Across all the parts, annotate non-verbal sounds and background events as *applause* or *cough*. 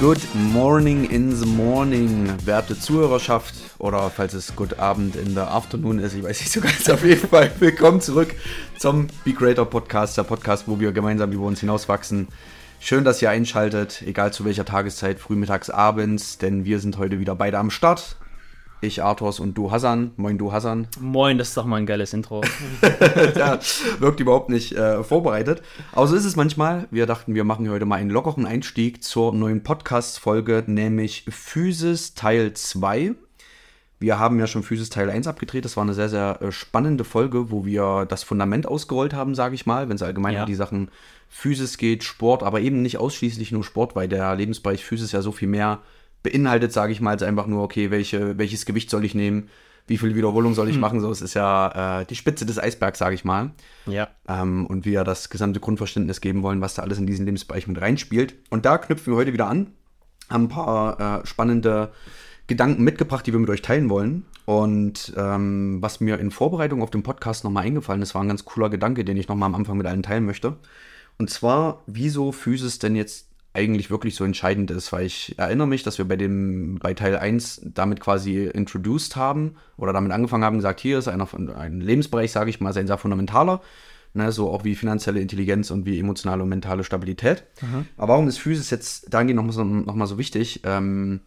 Good morning in the morning, werte Zuhörerschaft oder falls es Good Abend in der Afternoon ist, ich weiß nicht so ganz auf jeden Fall. Willkommen zurück zum Be Creator Podcast, der Podcast, wo wir gemeinsam über uns hinauswachsen. Schön, dass ihr einschaltet, egal zu welcher Tageszeit, frühmittags, abends, denn wir sind heute wieder beide am Start. Ich Arthurs und du Hassan. Moin du Hassan. Moin, das ist doch mal ein geiles Intro. *laughs* ja, wirkt überhaupt nicht äh, vorbereitet. Aber so ist es manchmal. Wir dachten, wir machen heute mal einen lockeren Einstieg zur neuen Podcast-Folge, nämlich Physis Teil 2. Wir haben ja schon Physis Teil 1 abgedreht. Das war eine sehr, sehr äh, spannende Folge, wo wir das Fundament ausgerollt haben, sage ich mal, wenn es allgemein ja. um die Sachen Physis geht, Sport, aber eben nicht ausschließlich nur Sport, weil der Lebensbereich Physis ja so viel mehr beinhaltet, sage ich mal, als einfach nur, okay, welche, welches Gewicht soll ich nehmen, wie viel Wiederholung soll ich hm. machen, so, es ist ja äh, die Spitze des Eisbergs, sage ich mal. Ja. Ähm, und wir das gesamte Grundverständnis geben wollen, was da alles in diesen Lebensbereich mit reinspielt. Und da knüpfen wir heute wieder an, haben ein paar äh, spannende Gedanken mitgebracht, die wir mit euch teilen wollen. Und ähm, was mir in Vorbereitung auf den Podcast nochmal eingefallen ist, war ein ganz cooler Gedanke, den ich nochmal am Anfang mit allen teilen möchte. Und zwar, wieso Physis denn jetzt eigentlich wirklich so entscheidend ist, weil ich erinnere mich, dass wir bei dem, bei Teil 1 damit quasi introduced haben oder damit angefangen haben, gesagt, hier ist einer von, ein Lebensbereich, sage ich mal, ein sehr fundamentaler, ne, so auch wie finanzielle Intelligenz und wie emotionale und mentale Stabilität. Mhm. Aber warum ist Physis jetzt dahingehend nochmal so, noch so wichtig? Ähm,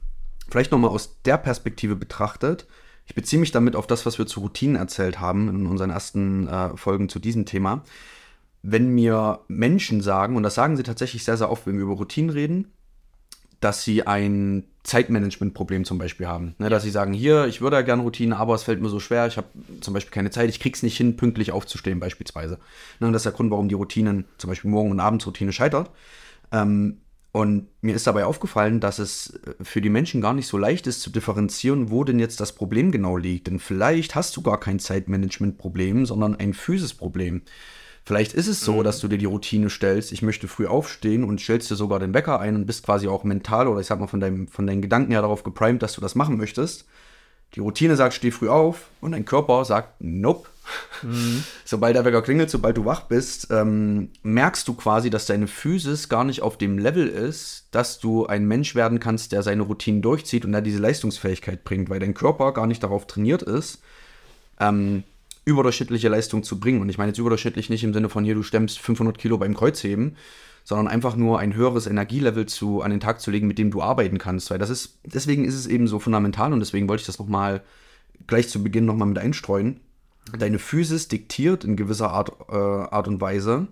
vielleicht nochmal aus der Perspektive betrachtet. Ich beziehe mich damit auf das, was wir zu Routinen erzählt haben in unseren ersten äh, Folgen zu diesem Thema wenn mir Menschen sagen, und das sagen sie tatsächlich sehr, sehr oft, wenn wir über Routinen reden, dass sie ein Zeitmanagement-Problem zum Beispiel haben. Ne, dass sie sagen, hier, ich würde ja gerne Routine, aber es fällt mir so schwer, ich habe zum Beispiel keine Zeit, ich krieg's nicht hin, pünktlich aufzustehen beispielsweise. Ne, und das ist der Grund, warum die Routinen, zum Beispiel Morgen- und Abendsroutine scheitert. Ähm, und mir ist dabei aufgefallen, dass es für die Menschen gar nicht so leicht ist zu differenzieren, wo denn jetzt das Problem genau liegt. Denn vielleicht hast du gar kein Zeitmanagement-Problem, sondern ein Physis-Problem. Vielleicht ist es so, mhm. dass du dir die Routine stellst, ich möchte früh aufstehen und stellst dir sogar den Wecker ein und bist quasi auch mental oder ich sag mal von, deinem, von deinen Gedanken her darauf geprimed, dass du das machen möchtest. Die Routine sagt, steh früh auf und dein Körper sagt, nope. Mhm. *laughs* Sobald der Wecker klingelt, sobald du wach bist, ähm, merkst du quasi, dass deine Physis gar nicht auf dem Level ist, dass du ein Mensch werden kannst, der seine Routinen durchzieht und der diese Leistungsfähigkeit bringt, weil dein Körper gar nicht darauf trainiert ist, ähm, überdurchschnittliche Leistung zu bringen. Und ich meine jetzt überdurchschnittlich nicht im Sinne von hier, du stemmst 500 Kilo beim Kreuzheben, sondern einfach nur ein höheres Energielevel zu, an den Tag zu legen, mit dem du arbeiten kannst. Weil das ist, deswegen ist es eben so fundamental und deswegen wollte ich das nochmal gleich zu Beginn nochmal mit einstreuen. Deine Physis diktiert in gewisser Art, äh, Art und Weise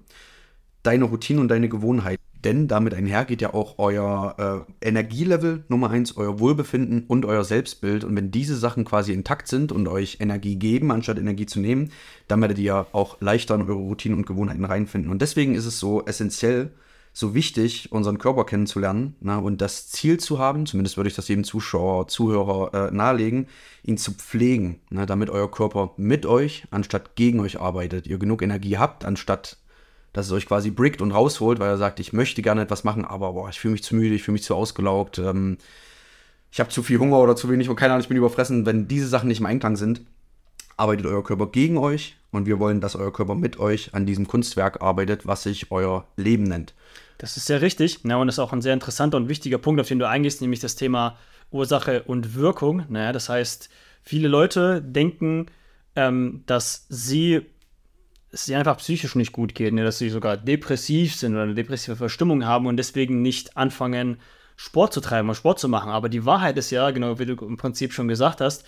deine Routine und deine Gewohnheit. Denn damit einher geht ja auch euer äh, Energielevel Nummer eins, euer Wohlbefinden und euer Selbstbild. Und wenn diese Sachen quasi intakt sind und euch Energie geben, anstatt Energie zu nehmen, dann werdet ihr auch leichter in eure Routinen und Gewohnheiten reinfinden. Und deswegen ist es so essentiell, so wichtig, unseren Körper kennenzulernen ne, und das Ziel zu haben, zumindest würde ich das jedem Zuschauer, Zuhörer äh, nahelegen, ihn zu pflegen, ne, damit euer Körper mit euch anstatt gegen euch arbeitet, ihr genug Energie habt, anstatt dass es euch quasi brickt und rausholt, weil er sagt, ich möchte gerne etwas machen, aber boah, ich fühle mich zu müde, ich fühle mich zu ausgelaugt, ähm, ich habe zu viel Hunger oder zu wenig und keine Ahnung, ich bin überfressen. Wenn diese Sachen nicht im Einklang sind, arbeitet euer Körper gegen euch und wir wollen, dass euer Körper mit euch an diesem Kunstwerk arbeitet, was sich euer Leben nennt. Das ist sehr richtig. Ja, und das ist auch ein sehr interessanter und wichtiger Punkt, auf den du eingehst, nämlich das Thema Ursache und Wirkung. Naja, das heißt, viele Leute denken, ähm, dass sie es ihnen einfach psychisch nicht gut geht, ne? dass sie sogar depressiv sind oder eine depressive Verstimmung haben und deswegen nicht anfangen, Sport zu treiben oder Sport zu machen. Aber die Wahrheit ist ja, genau wie du im Prinzip schon gesagt hast,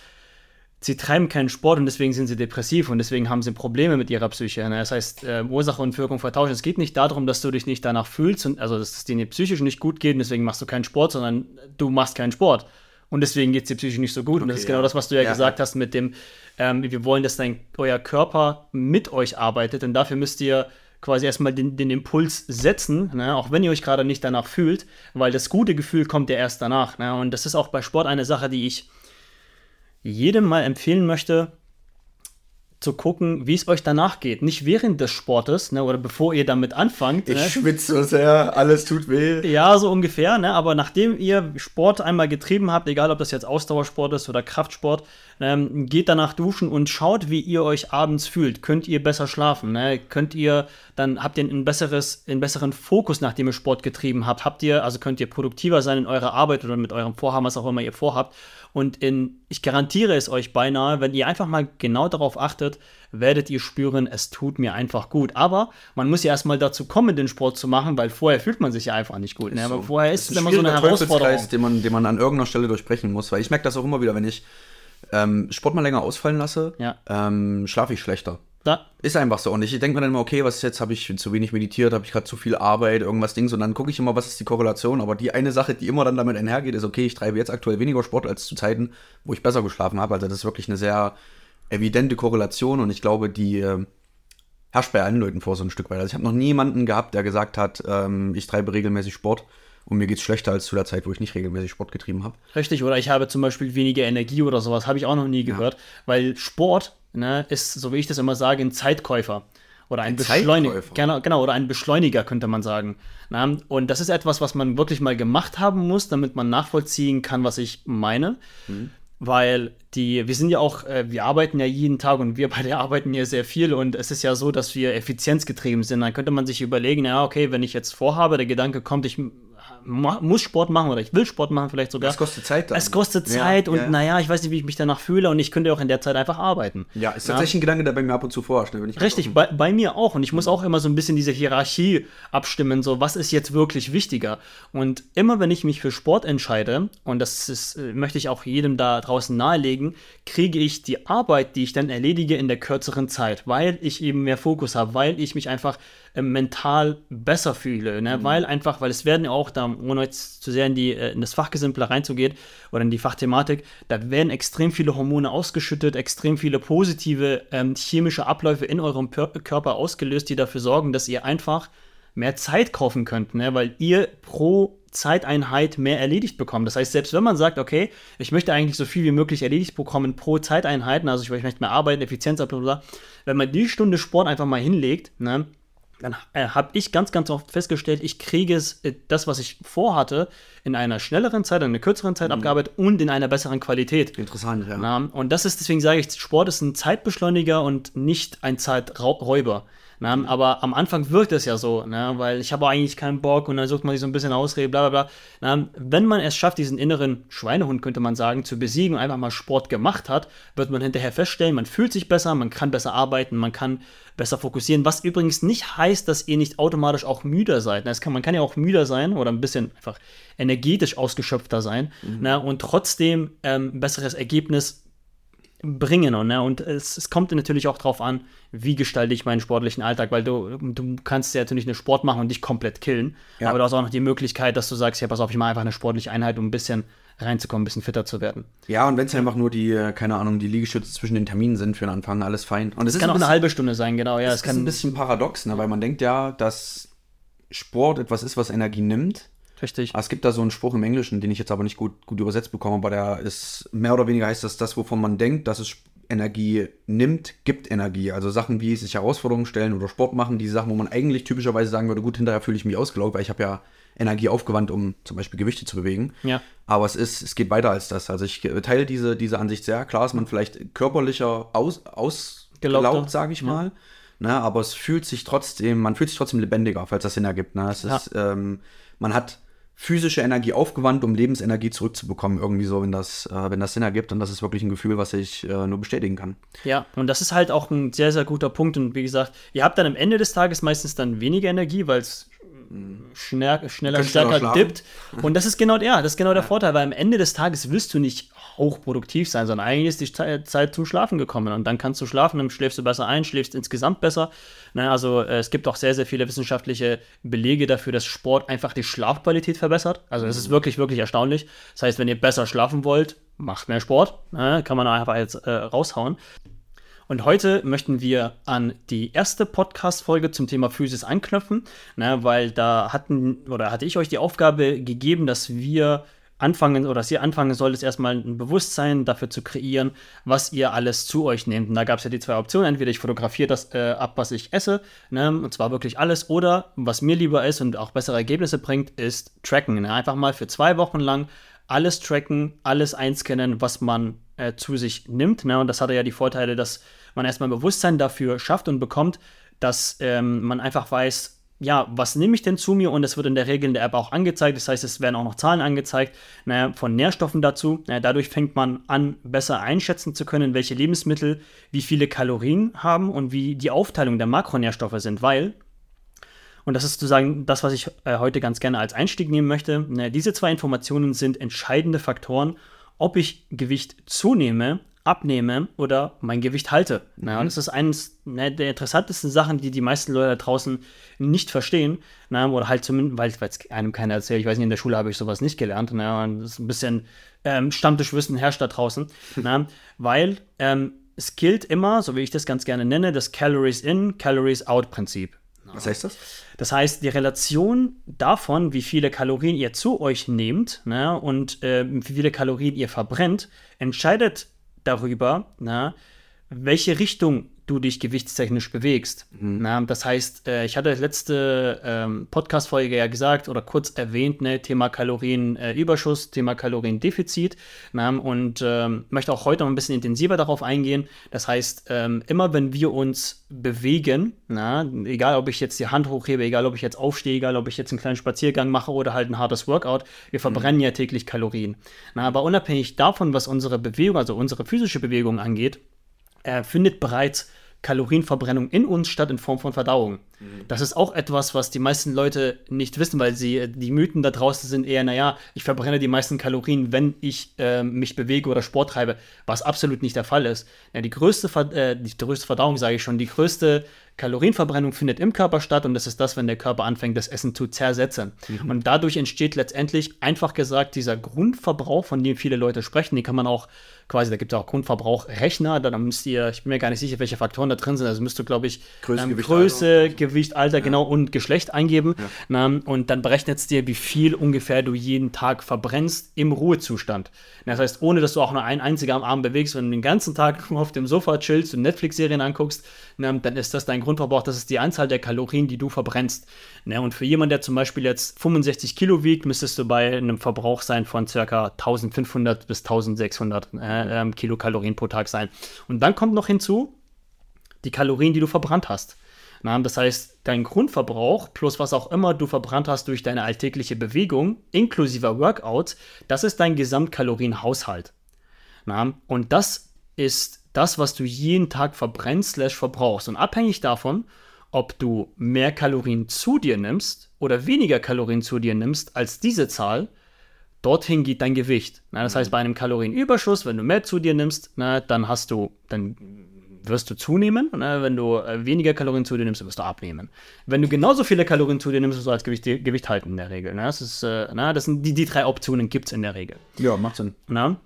sie treiben keinen Sport und deswegen sind sie depressiv und deswegen haben sie Probleme mit ihrer Psyche. Ne? Das heißt, äh, Ursache und Wirkung vertauschen. Es geht nicht darum, dass du dich nicht danach fühlst, und, also dass es dir psychisch nicht gut geht und deswegen machst du keinen Sport, sondern du machst keinen Sport. Und deswegen geht es dir psychisch nicht so gut. Okay, und das ist genau das, was du ja, ja gesagt hast mit dem, ähm, wir wollen, dass dein, euer Körper mit euch arbeitet. Und dafür müsst ihr quasi erstmal den, den Impuls setzen, ne? auch wenn ihr euch gerade nicht danach fühlt, weil das gute Gefühl kommt ja erst danach. Ne? Und das ist auch bei Sport eine Sache, die ich jedem mal empfehlen möchte, zu gucken, wie es euch danach geht. Nicht während des Sportes ne, oder bevor ihr damit anfangt. Ich ne? schwitze so sehr, alles tut weh. Ja, so ungefähr, ne? aber nachdem ihr Sport einmal getrieben habt, egal ob das jetzt Ausdauersport ist oder Kraftsport, ähm, geht danach duschen und schaut, wie ihr euch abends fühlt. Könnt ihr besser schlafen? Ne? Könnt ihr, dann habt ihr einen, besseres, einen besseren Fokus, nachdem ihr Sport getrieben habt. Habt ihr, also könnt ihr produktiver sein in eurer Arbeit oder mit eurem Vorhaben, was auch immer ihr vorhabt. Und in, ich garantiere es euch beinahe, wenn ihr einfach mal genau darauf achtet, werdet ihr spüren, es tut mir einfach gut. Aber man muss ja erstmal dazu kommen, den Sport zu machen, weil vorher fühlt man sich ja einfach nicht gut. Ne? Aber So. vorher ist es immer so eine Herausforderung. Den man, den man an irgendeiner Stelle durchbrechen muss, weil ich merke das auch immer wieder, wenn ich ähm, Sport mal länger ausfallen lasse, Ja. ähm, schlafe ich schlechter. Da, Ist einfach so. Und ich denke mir dann immer, okay, was ist jetzt? Habe ich zu wenig meditiert? Habe ich gerade zu viel Arbeit? Irgendwas Dings? Und dann gucke ich immer, was ist die Korrelation? Aber die eine Sache, die immer dann damit einhergeht, ist, okay, ich treibe jetzt aktuell weniger Sport als zu Zeiten, wo ich besser geschlafen habe. Also das ist wirklich eine sehr evidente Korrelation und ich glaube, die äh, herrscht bei allen Leuten vor so ein Stück weit. Also ich habe noch niemanden gehabt, der gesagt hat, ähm, ich treibe regelmäßig Sport und mir geht's schlechter als zu der Zeit, wo ich nicht regelmäßig Sport getrieben habe. Richtig, oder ich habe zum Beispiel weniger Energie oder sowas, habe ich auch noch nie gehört, weil Sport ne, ist, so wie ich das immer sage, ein Zeitkäufer. Oder ein, Ein Beschleuniger. Genau, genau, oder ein Beschleuniger, könnte man sagen. Na, und das ist etwas, was man wirklich mal gemacht haben muss, damit man nachvollziehen kann, was ich meine. Weil die, wir sind ja auch, äh, wir arbeiten ja jeden Tag und wir beide *laughs* arbeiten ja sehr viel und es ist ja so, dass wir effizienzgetrieben sind. Dann könnte man sich überlegen, ja, okay, wenn ich jetzt vorhabe, der Gedanke kommt, ich muss Sport machen oder ich will Sport machen vielleicht sogar. Das kostet Zeit dann. Es kostet Ja, Zeit und ja. naja, ich weiß nicht, wie ich mich danach fühle und ich könnte auch in der Zeit einfach arbeiten. Ja, ist tatsächlich ein Gedanke, der bei mir ab und zu vorherrscht. ne, wenn ich Richtig, bei, bei mir auch. Und ich muss auch immer so ein bisschen diese Hierarchie abstimmen, so was ist jetzt wirklich wichtiger. Und immer wenn ich mich für Sport entscheide, und das ist, äh, möchte ich auch jedem da draußen nahelegen, kriege ich die Arbeit, die ich dann erledige, in der kürzeren Zeit, weil ich eben mehr Fokus habe, weil ich mich einfach äh, mental besser fühle. Ne? Weil einfach, weil es werden ja auch, da, ohne jetzt zu sehr in, die, äh, in das Fachgesimple reinzugehen oder in die Fachthematik, da werden extrem viele Hormone ausgeschüttet, extrem viele positive ähm, chemische Abläufe in eurem Pör Körper ausgelöst, die dafür sorgen, dass ihr einfach mehr Zeit kaufen könnt, ne? weil ihr pro Zeiteinheit mehr erledigt bekommt. Das heißt, selbst wenn man sagt, okay, ich möchte eigentlich so viel wie möglich erledigt bekommen pro Zeiteinheiten, also ich, ich möchte mehr arbeiten, Effizienz, bla, bla, bla, wenn man die Stunde Sport einfach mal hinlegt, ne, dann äh, habe ich ganz, ganz oft festgestellt, ich kriege es, äh, das, was ich vorhatte, in einer schnelleren Zeit, in einer kürzeren Zeit abgearbeitet und in einer besseren Qualität. Interessant, ja. Na, und das ist, deswegen sage ich, Sport ist ein Zeitbeschleuniger und nicht ein Zeiträuber. Na, aber am Anfang wirkt es ja so, ne, weil ich habe eigentlich keinen Bock und dann sucht man sich so ein bisschen Ausrede, bla bla bla. Na, wenn man es schafft, diesen inneren Schweinehund, könnte man sagen, zu besiegen und einfach mal Sport gemacht hat, wird man hinterher feststellen, man fühlt sich besser, man kann besser arbeiten, man kann besser fokussieren, was übrigens nicht heißt, dass ihr nicht automatisch auch müder seid. Na, Es kann, man kann ja auch müder sein oder ein bisschen einfach energetisch ausgeschöpfter sein na, und trotzdem ähm, ein besseres Ergebnis bringen. Und, ne? und es, es kommt natürlich auch darauf an, wie gestalte ich meinen sportlichen Alltag, weil du, du kannst ja natürlich eine Sport machen und dich komplett killen. Ja. Aber du hast auch noch die Möglichkeit, dass du sagst, ja, pass auf, ich mache einfach eine sportliche Einheit, um ein bisschen reinzukommen, ein bisschen fitter zu werden. Ja, und wenn es einfach nur die, äh, keine Ahnung, die Liegestütze zwischen den Terminen sind für den Anfang, alles fein. Und es kann auch eine halbe Stunde sein, genau. Ja, Es es ist ein kann. bisschen paradox, ne? weil man denkt ja, dass Sport etwas ist, was Energie nimmt. Richtig. Aber Es gibt da so einen Spruch im Englischen, den ich jetzt aber nicht gut, gut übersetzt bekomme, aber der ist mehr oder weniger heißt das, das, wovon man denkt, dass es Energie nimmt, gibt Energie. Also Sachen wie sich Herausforderungen stellen oder Sport machen, die Sachen, wo man eigentlich typischerweise sagen würde, gut, hinterher fühle ich mich ausgelaugt, weil ich habe ja Energie aufgewandt, um zum Beispiel Gewichte zu bewegen. Ja. Aber es ist, es geht weiter als das. Also ich teile diese, diese Ansicht sehr. Klar ist man vielleicht körperlicher aus, ausgelaugt, sage ich mal. Ne, aber es fühlt sich trotzdem, man fühlt sich trotzdem lebendiger, falls das Sinn ergibt. Ne? Es ist, ähm, man hat physische Energie aufgewandt, um Lebensenergie zurückzubekommen, irgendwie so, wenn das, äh, wenn das Sinn ergibt. Und das ist wirklich ein Gefühl, was ich äh, nur bestätigen kann. Ja, und das ist halt auch ein sehr, sehr guter Punkt. Und wie gesagt, ihr habt dann am Ende des Tages meistens dann weniger Energie, weil es schneller, schneller, schneller stärker dippt. Und das ist genau, ja, das ist genau der Vorteil, weil am Ende des Tages willst du nicht hochproduktiv sein, sondern eigentlich ist die Ze- Zeit zum Schlafen gekommen. Und dann kannst du schlafen, dann schläfst du besser ein, schläfst insgesamt besser. Na, also äh, es gibt auch sehr, sehr viele wissenschaftliche Belege dafür, dass Sport einfach die Schlafqualität verbessert. Also das ist wirklich, wirklich erstaunlich. Das heißt, wenn ihr besser schlafen wollt, macht mehr Sport. Na, kann man einfach jetzt äh, raushauen. Und heute möchten wir an die erste Podcast-Folge zum Thema Physis anknüpfen, ne, weil da hatten oder hatte ich euch die Aufgabe gegeben, dass wir anfangen oder dass ihr anfangen solltet, erstmal ein Bewusstsein dafür zu kreieren, was ihr alles zu euch nehmt. Und da gab es ja die zwei Optionen. Entweder ich fotografiere das äh, ab, was ich esse, ne? und zwar wirklich alles, oder was mir lieber ist und auch bessere Ergebnisse bringt, ist Tracken. Ne? Einfach mal für zwei Wochen lang alles tracken, alles einscannen, was man äh, zu sich nimmt. Ne? Und das hatte ja die Vorteile, dass man erstmal Bewusstsein dafür schafft und bekommt, dass ähm, man einfach weiß, ja, was nehme ich denn zu mir? Und es wird in der Regel in der App auch angezeigt. Das heißt, es werden auch noch Zahlen angezeigt naja, von Nährstoffen dazu. Naja, dadurch fängt man an, besser einschätzen zu können, welche Lebensmittel wie viele Kalorien haben und wie die Aufteilung der Makronährstoffe sind, weil und das ist sozusagen das, was ich äh, heute ganz gerne als Einstieg nehmen möchte. Ne, diese zwei Informationen sind entscheidende Faktoren, ob ich Gewicht zunehme abnehme oder mein Gewicht halte. Mhm. Ja, das ist eines ne, der interessantesten Sachen, die die meisten Leute da draußen nicht verstehen. Na, oder halt zumindest, weil es einem keiner erzählt. Ich weiß nicht, in der Schule habe ich sowas nicht gelernt. Na, das ist ein bisschen ähm, Stammtischwissen herrscht da draußen. *laughs* na, weil ähm, es gilt immer, so wie ich das ganz gerne nenne, das Calories in, Calories out Prinzip. Was heißt das? Das heißt, die Relation davon, wie viele Kalorien ihr zu euch nehmt ne, und äh, wie viele Kalorien ihr verbrennt, entscheidet darüber, na, welche Richtung du dich gewichtstechnisch bewegst. Mhm. Na, das heißt, äh, ich hatte letzte ähm, Podcast-Folge ja gesagt oder kurz erwähnt, ne, Thema Kalorienüberschuss, äh, Thema Kaloriendefizit. Na, und ähm, möchte auch heute noch ein bisschen intensiver darauf eingehen. Das heißt, ähm, immer wenn wir uns bewegen, na, egal ob ich jetzt die Hand hochhebe, egal ob ich jetzt aufstehe, egal ob ich jetzt einen kleinen Spaziergang mache oder halt ein hartes Workout, wir mhm. verbrennen mhm. ja täglich Kalorien. Na, aber unabhängig davon, was unsere Bewegung, also unsere physische Bewegung angeht, äh, findet bereits Kalorienverbrennung in uns statt in Form von Verdauung. Mhm. Das ist auch etwas, was die meisten Leute nicht wissen, weil sie äh, die Mythen da draußen sind eher, naja, ich verbrenne die meisten Kalorien, wenn ich äh, mich bewege oder Sport treibe, was absolut nicht der Fall ist. Ja, die, größte äh, die größte Verdauung, sage ich schon, die größte Kalorienverbrennung findet im Körper statt und das ist das, wenn der Körper anfängt, das Essen zu zersetzen. Mhm. Und dadurch entsteht letztendlich einfach gesagt dieser Grundverbrauch, von dem viele Leute sprechen. Den kann man auch quasi, da gibt es auch Grundverbrauchrechner, da müsst ihr, ich bin mir gar nicht sicher, welche Faktoren da drin sind. Also müsst du, glaube ich, Größe, ähm, Gewicht, Größe Alter. Gewicht, Alter, ja. genau und Geschlecht eingeben. Ja. Na, und dann berechnet es dir, wie viel ungefähr du jeden Tag verbrennst im Ruhezustand. Das heißt, ohne dass du auch nur ein einziger am Abend bewegst, wenn du den ganzen Tag nur *laughs* auf dem Sofa chillst und Netflix-Serien anguckst, na, dann ist das dein Grundverbrauch, das ist die Anzahl der Kalorien, die du verbrennst. Na, und für jemanden, der zum Beispiel jetzt 65 Kilo wiegt, müsstest du bei einem Verbrauch sein von ca. 1500 bis 1600 äh, äh, Kilokalorien pro Tag sein. Und dann kommt noch hinzu die Kalorien, die du verbrannt hast. Das heißt, dein Grundverbrauch plus was auch immer du verbrannt hast durch deine alltägliche Bewegung, inklusive Workouts, das ist dein Gesamtkalorienhaushalt. Und das ist das, was du jeden Tag verbrennst, slash verbrauchst. Und abhängig davon, ob du mehr Kalorien zu dir nimmst oder weniger Kalorien zu dir nimmst als diese Zahl, dorthin geht dein Gewicht. Na, das heißt, bei einem Kalorienüberschuss, wenn du mehr zu dir nimmst, na, dann hast du, dann wirst du zunehmen. Na, wenn du äh, weniger Kalorien zu dir nimmst, wirst du abnehmen. Wenn du genauso viele Kalorien zu dir nimmst, wirst du als Gewicht, Gewicht halten in der Regel. Na, das, ist, äh, na, das sind die, die drei Optionen gibt es in der Regel. Ja, macht Sinn. Na?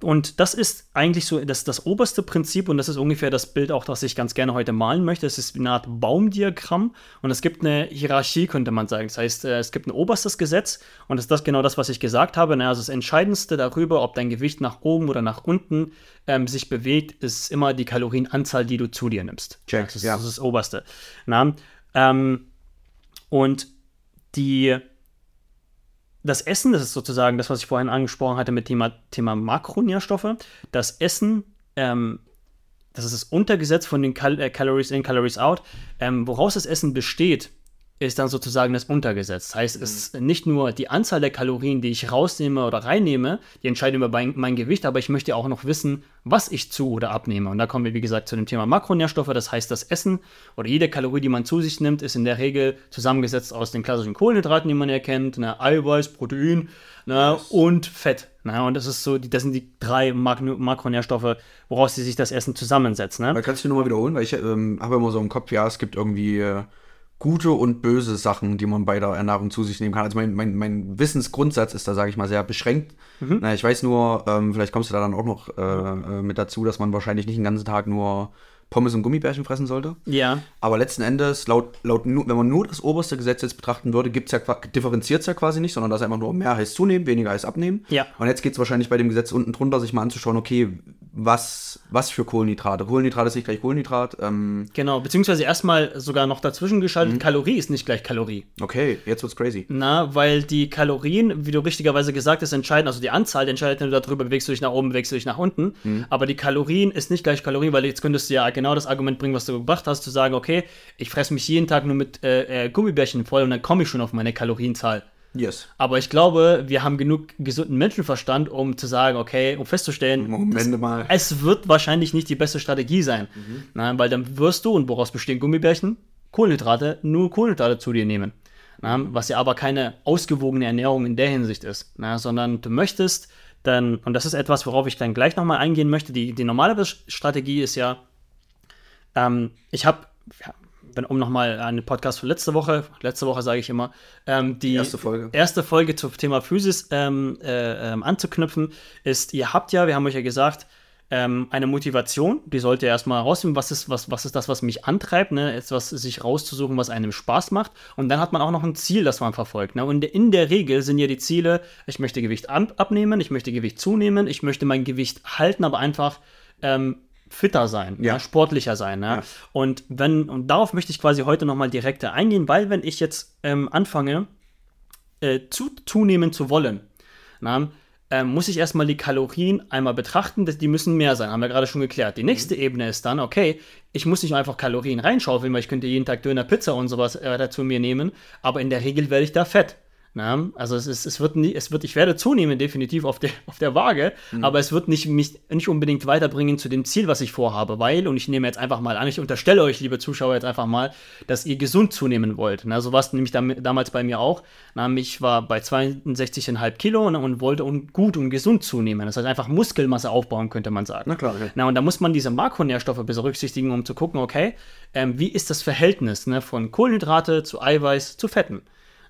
Und das ist eigentlich so das, das oberste Prinzip und das ist ungefähr das Bild auch, das ich ganz gerne heute malen möchte. Es ist eine Art Baumdiagramm und es gibt eine Hierarchie, könnte man sagen. Das heißt, äh, es gibt ein oberstes Gesetz und das ist das genau das, was ich gesagt habe. Also das Entscheidendste darüber, ob dein Gewicht nach oben oder nach unten ähm, sich bewegt, ist immer die Kalorienanzahl, die du zu dir nimmst. Check, das, ist, ja. das ist das Oberste. Na? Ähm, und die das Essen, das ist sozusagen das, was ich vorhin angesprochen hatte mit Thema, Thema Makronährstoffe. Das Essen, ähm, das ist das Untergesetz von den Cal äh, Calories in, Calories out. Ähm, woraus das Essen besteht, ist dann sozusagen das Untergesetz. Das heißt, es ist nicht nur die Anzahl der Kalorien, die ich rausnehme oder reinnehme, die entscheiden über mein, mein, Gewicht, aber ich möchte auch noch wissen, was ich zu oder abnehme. Und da kommen wir, wie gesagt, zu dem Thema Makronährstoffe. Das heißt, das Essen oder jede Kalorie, die man zu sich nimmt, ist in der Regel zusammengesetzt aus den klassischen Kohlenhydraten, die man erkennt, ne, Eiweiß, Protein ne, und Fett. Ne, und das ist so, das sind die drei Mak Makronährstoffe, woraus sich das Essen zusammensetzt. Ne? Kannst du nur mal wiederholen, weil ich ähm, habe immer so im Kopf, ja, es gibt irgendwie. Äh gute und böse Sachen, die man bei der Ernährung zu sich nehmen kann. Also mein, mein, mein Wissensgrundsatz ist da, sage ich mal, sehr beschränkt. Mhm. Na, ich weiß nur, ähm, vielleicht kommst du da dann auch noch äh, äh, mit dazu, dass man wahrscheinlich nicht den ganzen Tag nur Pommes und Gummibärchen fressen sollte. Ja. Aber letzten Endes, laut, laut wenn man nur das oberste Gesetz jetzt betrachten würde, gibt's ja, differenziert es ja quasi nicht, sondern das einfach nur mehr heißt zunehmen, weniger heißt abnehmen. Ja. Und jetzt geht es wahrscheinlich bei dem Gesetz unten drunter, sich mal anzuschauen, okay, was, was für Kohlenhydrate. Kohlenhydrat ist nicht gleich Kohlenhydrat. Ähm, Genau, beziehungsweise erstmal sogar noch dazwischen geschaltet, Mhm. Kalorie ist nicht gleich Kalorie. okay, jetzt wird's crazy. Na, weil die Kalorien, wie du richtigerweise gesagt hast, entscheiden, also die Anzahl die entscheidet nicht darüber, bewegst du dich nach oben, bewegst du dich nach unten. Mhm. Aber die Kalorien ist nicht gleich Kalorien, weil jetzt könntest du ja genau das Argument bringen, was du gebracht hast, zu sagen, okay, ich fresse mich jeden Tag nur mit äh, äh, Gummibärchen voll und dann komme ich schon auf meine Kalorienzahl. Yes. Aber ich glaube, wir haben genug gesunden Menschenverstand, um zu sagen, okay, um festzustellen, Moment mal. es wird wahrscheinlich nicht die beste Strategie sein. Na, weil dann wirst du, und woraus bestehen Gummibärchen? Kohlenhydrate, nur Kohlenhydrate zu dir nehmen. Na, was ja aber keine ausgewogene Ernährung in der Hinsicht ist, na, sondern du möchtest dann, und das ist etwas, worauf ich dann gleich nochmal eingehen möchte, die, die normale Strategie ist ja, ähm, ich habe, ja, wenn, um nochmal einen Podcast von letzte Woche, letzte Woche sage ich immer, ähm, die Erste Folge. erste Folge zum Thema Physis ähm, äh, ähm, anzuknüpfen, ist, ihr habt ja, wir haben euch ja gesagt, ähm, eine Motivation, die sollt ihr erstmal rausfinden, was ist, was, was ist das, was mich antreibt, ne? etwas sich rauszusuchen, was einem Spaß macht. Und dann hat man auch noch ein Ziel, das man verfolgt. Ne? Und in der Regel sind ja die Ziele, ich möchte Gewicht abnehmen, ich möchte Gewicht zunehmen, ich möchte mein Gewicht halten, aber einfach ähm, fitter sein, Ja. ja. sportlicher sein. Ne? Ja. Und wenn, und darauf möchte ich quasi heute nochmal direkter eingehen, weil wenn ich jetzt ähm, anfange, äh, zu, zunehmen zu wollen, na, ähm, muss ich erstmal die Kalorien einmal betrachten, dass die müssen mehr sein, haben wir gerade schon geklärt. Die nächste Ebene ist dann, okay, ich muss nicht einfach Kalorien reinschaufeln, weil ich könnte jeden Tag Döner, Pizza und sowas äh, dazu mir nehmen, aber in der Regel werde ich da fett. Na, also es, ist, es wird nie, es wird, ich werde zunehmen, definitiv auf der, auf der Waage, aber es wird nicht, mich nicht unbedingt weiterbringen zu dem Ziel, was ich vorhabe, weil, und ich nehme jetzt einfach mal an, ich unterstelle euch, liebe Zuschauer, jetzt einfach mal, dass ihr gesund zunehmen wollt. Na, so war es nämlich dam damals bei mir auch. Na, ich war bei 62,5 Kilo ne, und wollte un gut und gesund zunehmen. Das heißt, einfach Muskelmasse aufbauen, könnte man sagen. Na klar, okay. Na, und da muss man diese Makronährstoffe berücksichtigen, um zu gucken, okay, ähm, wie ist das Verhältnis ne, von Kohlenhydrate zu Eiweiß zu Fetten?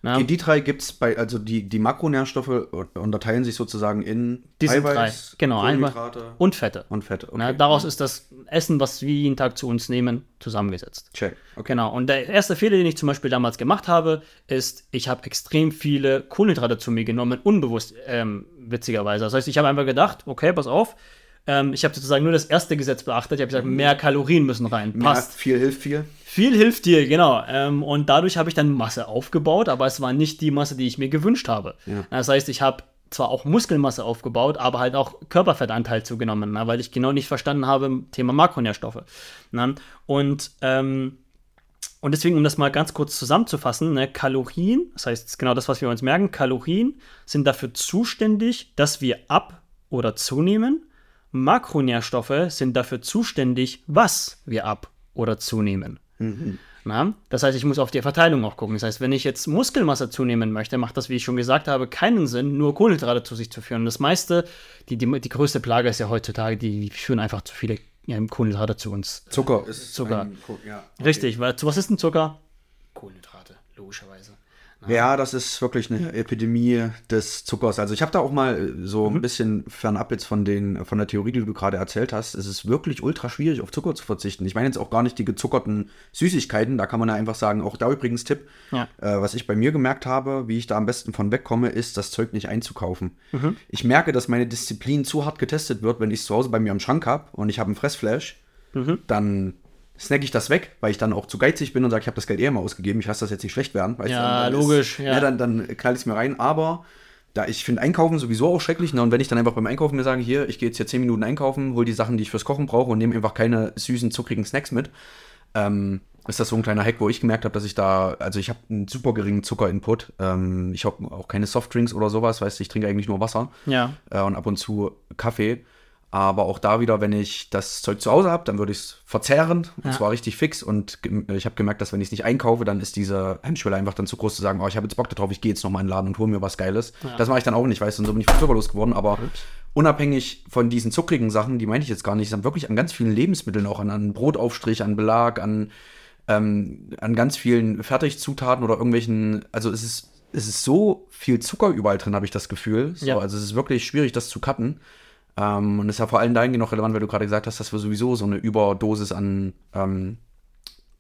Na, Die, die drei gibt es bei, also die, die Makronährstoffe unterteilen sich sozusagen in diese drei, Eiweiß, genau, Eiweiß Kohlenhydrate und Fette. und Fette. Okay. Na, daraus ist das Essen, was wir jeden Tag zu uns nehmen, zusammengesetzt. Check. Okay. Genau, und der erste Fehler, den ich zum Beispiel damals gemacht habe, ist, ich habe extrem viele Kohlenhydrate zu mir genommen, unbewusst, ähm, witzigerweise. Das heißt, ich habe einfach gedacht, okay, pass auf, ähm, ich habe sozusagen nur das erste Gesetz beachtet. Ich habe gesagt, mehr Kalorien müssen rein. Mehr, Passt. viel hilft viel. Viel hilft dir, genau. Ähm, und dadurch habe ich dann Masse aufgebaut, aber es war nicht die Masse, die ich mir gewünscht habe. Ja. Das heißt, ich habe zwar auch Muskelmasse aufgebaut, aber halt auch Körperfettanteil zugenommen, na, weil ich genau nicht verstanden habe, Thema Makronährstoffe. Na. Und, ähm, und deswegen, um das mal ganz kurz zusammenzufassen, ne, Kalorien, das heißt genau das, was wir uns merken, Kalorien sind dafür zuständig, dass wir ab- oder zunehmen. Makronährstoffe sind dafür zuständig, was wir ab- oder zunehmen. Na? Das heißt, ich muss auf die Verteilung auch gucken. Das heißt, wenn ich jetzt Muskelmasse zunehmen möchte, macht das, wie ich schon gesagt habe, keinen Sinn, nur Kohlenhydrate zu sich zu führen. Das meiste, die, die, die größte Plage ist ja heutzutage, die führen einfach zu viele ja, Kohlenhydrate zu uns. Zucker ist Zucker. Ein, ja, okay. Richtig, weil zu was ist denn Zucker? Kohlenhydrate, logischerweise. Ja, das ist wirklich eine Epidemie des Zuckers. Also ich habe da auch mal äh, so Mhm. ein bisschen fernab jetzt von, den, von der Theorie, die du gerade erzählt hast. Es ist wirklich ultra schwierig, auf Zucker zu verzichten. Ich meine jetzt auch gar nicht die gezuckerten Süßigkeiten. Da kann man ja einfach sagen, auch da übrigens Tipp, Ja. äh, was ich bei mir gemerkt habe, wie ich da am besten von wegkomme, ist, das Zeug nicht einzukaufen. Mhm. Ich merke, dass meine Disziplin zu hart getestet wird, wenn ich es zu Hause bei mir am Schrank habe und ich habe einen Fressflash, Mhm. dann snack ich das weg, weil ich dann auch zu geizig bin und sage, ich habe das Geld eher mal ausgegeben, ich lasse das jetzt nicht schlecht werden. Weißt Ja, dann logisch, Ist, ja. dann, dann knall ich es mir rein, aber da ich finde Einkaufen sowieso auch schrecklich, ne? und wenn ich dann einfach beim Einkaufen mir sage, hier, ich gehe jetzt hier 10 Minuten einkaufen, hol die Sachen, die ich fürs Kochen brauche und nehme einfach keine süßen, zuckrigen Snacks mit, ähm, ist das so ein kleiner Hack, wo ich gemerkt habe, dass ich da, also ich habe einen super geringen Zuckerinput, ähm, ich habe auch keine Softdrinks oder sowas, weißt du, ich trinke eigentlich nur Wasser Ja. äh, und ab und zu Kaffee. Aber auch da wieder, wenn ich das Zeug zu Hause habe, dann würde ich es verzehren und Ja. zwar richtig fix. Und ich habe gemerkt, dass wenn ich es nicht einkaufe, dann ist diese Hemmschwelle einfach dann zu groß zu sagen, oh, ich habe jetzt Bock darauf, ich gehe jetzt nochmal in den Laden und hole mir was Geiles. Das mache ich dann auch nicht, weißt du, und so bin ich von zuckerlos geworden. Aber unabhängig von diesen zuckrigen Sachen, die meine ich jetzt gar nicht, sind wirklich an ganz vielen Lebensmitteln, auch an, an Brotaufstrich, an Belag, an, ähm, an ganz vielen Fertigzutaten oder irgendwelchen, also es ist, es ist so viel Zucker überall drin, habe ich das Gefühl. So, Ja. Also es ist wirklich schwierig, das zu cutten. Ähm, und ist ja vor allem dahingehend noch relevant, weil du gerade gesagt hast, dass wir sowieso so eine Überdosis an ähm,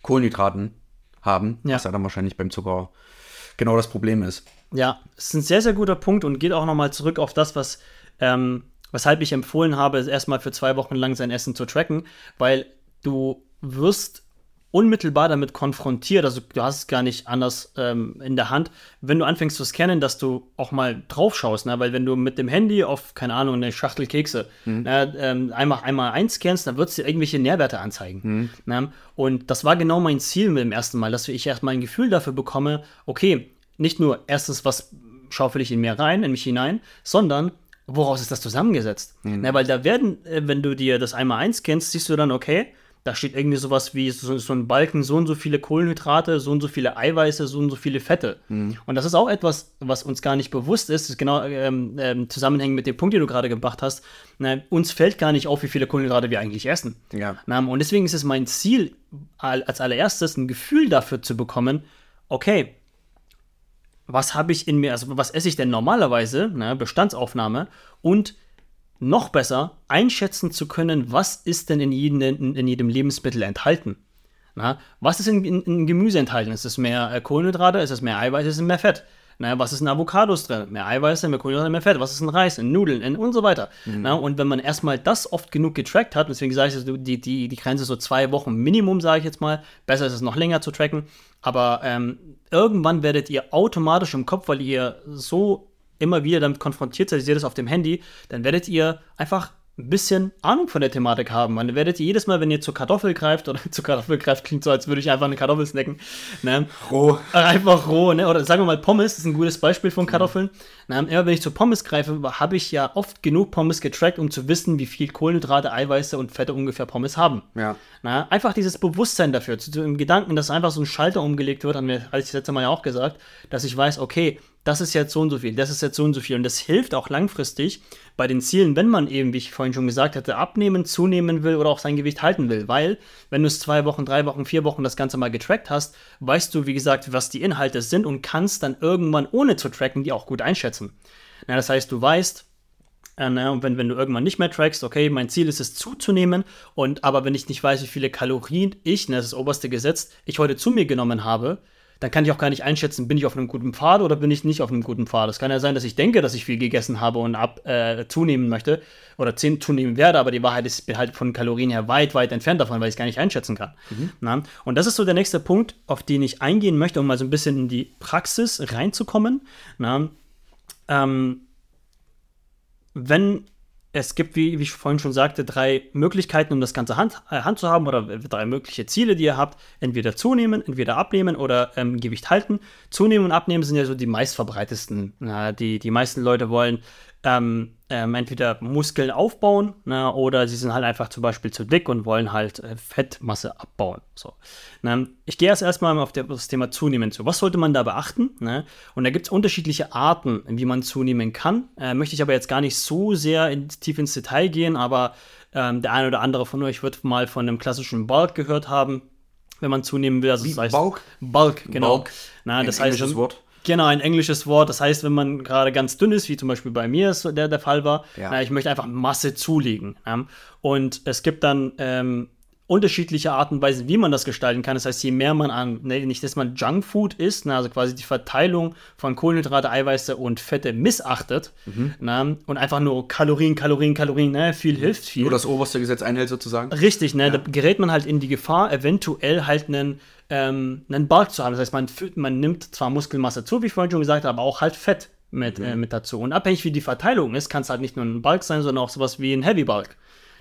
Kohlenhydraten haben, Ja. was ja dann wahrscheinlich beim Zucker genau das Problem ist. Ja, es ist ein sehr, sehr guter Punkt und geht auch nochmal zurück auf das, was, ähm, weshalb ich empfohlen habe, erstmal für zwei Wochen lang sein Essen zu tracken, weil du wirst unmittelbar damit konfrontiert, also du hast es gar nicht anders ähm, in der Hand, wenn du anfängst zu scannen, dass du auch mal drauf schaust, ne? weil wenn du mit dem Handy auf, keine Ahnung, eine Schachtel Kekse ne, ähm, einmal, einmal einscannst, dann wird es dir irgendwelche Nährwerte anzeigen. Ne? Und das war genau mein Ziel mit dem ersten Mal, dass ich erstmal ein Gefühl dafür bekomme, okay, nicht nur erstens, was schaufel ich in mir rein, in mich hinein, sondern woraus ist das zusammengesetzt? Na, weil da werden, äh, wenn du dir das einmal eins kennst, siehst du dann, okay, da steht irgendwie sowas wie so, so ein Balken, so und so viele Kohlenhydrate, so und so viele Eiweiße, so und so viele Fette. Und das ist auch etwas, was uns gar nicht bewusst ist, das ist genau ähm, ähm, zusammenhängen mit dem Punkt, den du gerade gebracht hast. Na, uns fällt gar nicht auf, wie viele Kohlenhydrate wir eigentlich essen. Ja. Na, und deswegen ist es mein Ziel, al- als allererstes ein Gefühl dafür zu bekommen, okay, was habe ich in mir, also was esse ich denn normalerweise, ne, Bestandsaufnahme und noch besser einschätzen zu können, was ist denn in jedem, in, jedem Lebensmittel enthalten. Na, was ist in, in, in Gemüse enthalten? Ist es mehr äh, Kohlenhydrate? Ist es mehr Eiweiß? Ist es mehr Fett? Na, was ist in Avocados drin? Mehr Eiweiß, mehr Kohlenhydrate, mehr Fett. Was ist in Reis, in Nudeln in, und so weiter. Na, und wenn man erstmal das oft genug getrackt hat, deswegen sage ich, also die, die, die Grenze ist so zwei Wochen Minimum, sage ich jetzt mal. Besser ist es noch länger zu tracken. Aber ähm, irgendwann werdet ihr automatisch im Kopf, weil ihr so immer wieder damit konfrontiert seid, ihr seht es auf dem Handy, dann werdet ihr einfach ein bisschen Ahnung von der Thematik haben. Dann werdet ihr jedes Mal, wenn ihr zur Kartoffel greift, oder *laughs* zur Kartoffel greift, klingt so, als würde ich einfach eine Kartoffel snacken. Ne? Roh. Einfach roh, ne? Oder sagen wir mal Pommes, das ist ein gutes Beispiel von Kartoffeln. Na, immer wenn ich zu Pommes greife, habe ich ja oft genug Pommes getrackt, um zu wissen, wie viel Kohlenhydrate, Eiweiße und Fette ungefähr Pommes haben. Ja. Na, einfach dieses Bewusstsein dafür, zu, dem Gedanken, dass einfach so ein Schalter umgelegt wird, haben wir, als ich das letzte Mal ja auch gesagt, dass ich weiß, okay, das ist jetzt so und so viel, das ist jetzt so und so viel. Und das hilft auch langfristig bei den Zielen, wenn man eben, wie ich vorhin schon gesagt hatte, abnehmen, zunehmen will oder auch sein Gewicht halten will. Weil, wenn du es zwei Wochen, drei Wochen, vier Wochen das Ganze mal getrackt hast, weißt du, wie gesagt, was die Inhalte sind und kannst dann irgendwann ohne zu tracken die auch gut einschätzen. Na, das heißt, du weißt, äh, und wenn, wenn du irgendwann nicht mehr trackst, okay, mein Ziel ist es zuzunehmen, und aber wenn ich nicht weiß, wie viele Kalorien ich, das ist das oberste Gesetz, ich heute zu mir genommen habe, dann kann ich auch gar nicht einschätzen, bin ich auf einem guten Pfad oder bin ich nicht auf einem guten Pfad. Es kann ja sein, dass ich denke, dass ich viel gegessen habe und ab äh, zunehmen möchte oder 10 zunehmen werde, aber die Wahrheit ist, ich bin halt von Kalorien her weit, weit entfernt davon, weil ich es gar nicht einschätzen kann. Na? Und das ist so der nächste Punkt, auf den ich eingehen möchte, um mal so ein bisschen in die Praxis reinzukommen. Na? Ähm, wenn es gibt, wie, wie ich vorhin schon sagte, drei Möglichkeiten, um das Ganze Hand, äh, Hand zu haben oder drei mögliche Ziele, die ihr habt. Entweder zunehmen, entweder abnehmen oder ähm, Gewicht halten. Zunehmen und abnehmen sind ja so die meistverbreitetsten. Na, die, die meisten Leute wollen ähm, ähm, entweder Muskeln aufbauen na, oder sie sind halt einfach zum Beispiel zu dick und wollen halt äh, Fettmasse abbauen. So. Na, ich gehe erst erstmal auf, das Thema Zunehmen zu. Was sollte man da beachten? Ne? Und da gibt es unterschiedliche Arten, wie man zunehmen kann. Äh, möchte ich aber jetzt gar nicht so sehr in, tief ins Detail gehen, aber ähm, der eine oder andere von euch wird mal von einem klassischen Bulk gehört haben, wenn man zunehmen will. Also Wie, das heißt, Bulk? Bulk, genau. Bulk. Na, das heißt, Wort. Genau, ein englisches Wort. Das heißt, wenn man gerade ganz dünn ist, wie zum Beispiel bei mir es der, der Fall war, Ja. na, ich möchte einfach Masse zulegen. Ja? Und es gibt dann ähm, unterschiedliche Arten und Weisen, wie man das gestalten kann. Das heißt, je mehr man an, ne, nicht, dass man Junkfood isst, na, also quasi die Verteilung von Kohlenhydrate, Eiweiße und Fette missachtet Mhm. na, und einfach nur Kalorien, Kalorien, Kalorien, ne, viel hilft viel. Nur das oberste Gesetz einhält sozusagen. Richtig, ne? Da gerät man halt in die Gefahr, eventuell halt einen, ähm, einen Bulk zu haben. Das heißt, man, man nimmt zwar Muskelmasse zu, wie ich vorhin schon gesagt habe, aber auch halt Fett mit, äh, mit dazu. Und abhängig wie die Verteilung ist, kann es halt nicht nur ein Bulk sein, sondern auch sowas wie ein Heavy Bulk.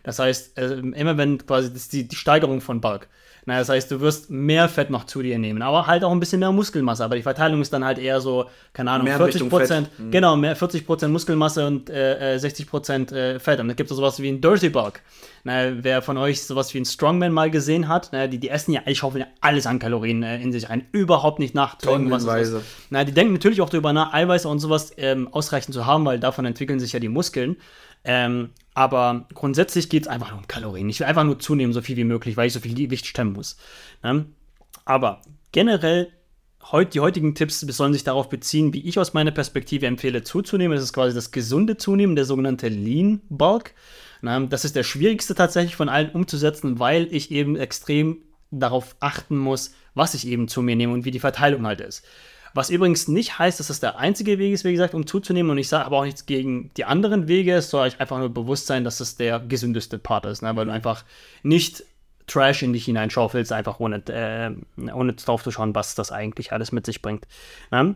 Das heißt, äh, immer wenn quasi das ist die, die Steigerung von Bulk. Na, das heißt, du wirst mehr Fett noch zu dir nehmen, aber halt auch ein bisschen mehr Muskelmasse. Aber die Verteilung ist dann halt eher so, keine Ahnung, Mehr 40 Richtung Prozent. Mhm. genau, mehr 40 Prozent Muskelmasse und äh, äh, 60 Prozent äh, Fett. Und dann gibt es sowas wie ein Dirty Bulk. Na, wer von euch sowas wie ein Strongman mal gesehen hat, na, die, die essen ja, die schaufeln ja alles an Kalorien äh, in sich rein, überhaupt nicht nach. Tonnenweise. Na, die denken natürlich auch darüber nach, Eiweiße und sowas ähm, ausreichend zu haben, weil davon entwickeln sich ja die Muskeln. Ähm, aber grundsätzlich geht es einfach nur um Kalorien. Ich will einfach nur zunehmen, so viel wie möglich, weil ich so viel Gewicht stemmen muss. Ne? Aber generell heut, die heutigen Tipps sollen sich darauf beziehen, wie ich aus meiner Perspektive empfehle zuzunehmen. Das ist quasi das gesunde Zunehmen, der sogenannte Lean Bulk. Na, das ist der schwierigste tatsächlich von allen umzusetzen, weil ich eben extrem darauf achten muss, was ich eben zu mir nehme und wie die Verteilung halt ist. Was übrigens nicht heißt, dass das der einzige Weg ist, wie gesagt, um zuzunehmen. Und ich sage aber auch nichts gegen die anderen Wege. Es soll euch einfach nur bewusst sein, dass das der gesündeste Part ist, ne? weil du einfach nicht Trash in dich hineinschaufelst, einfach ohne, äh, ohne drauf zu schauen, was das eigentlich alles mit sich bringt. Ne?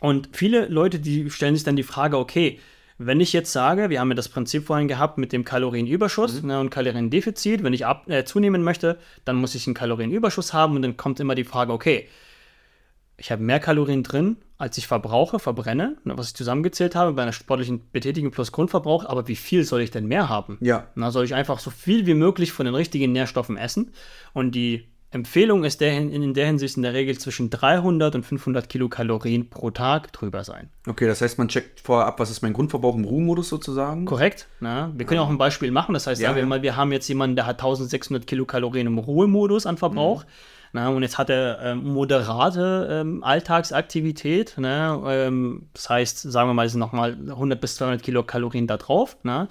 Und viele Leute, die stellen sich dann die Frage, okay, wenn ich jetzt sage, wir haben ja das Prinzip vorhin gehabt mit dem Kalorienüberschuss mhm. ne, und Kaloriendefizit, wenn ich ab, äh, zunehmen möchte, dann muss ich einen Kalorienüberschuss haben und dann kommt immer die Frage, okay, ich habe mehr Kalorien drin, als ich verbrauche, verbrenne, ne, was ich zusammengezählt habe bei einer sportlichen Betätigung plus Grundverbrauch, aber wie viel soll ich denn mehr haben? Ja. Na, soll ich einfach so viel wie möglich von den richtigen Nährstoffen essen? Und die Empfehlung ist der, in der Hinsicht in der Regel zwischen 300 und 500 Kilokalorien pro Tag drüber sein. Okay, das heißt, man checkt vorher ab, was ist mein Grundverbrauch im Ruhemodus sozusagen? Korrekt. Na, wir können ja. auch ein Beispiel machen. Das heißt, ja, sagen wir mal, wir haben jetzt jemanden, der hat 1600 Kilokalorien im Ruhemodus an Verbrauch. Mhm. Na, und jetzt hat er ähm, moderate ähm, Alltagsaktivität. Ne? Ähm, das heißt, sagen wir mal, es sind nochmal 100 bis 200 Kilokalorien da drauf. Ne?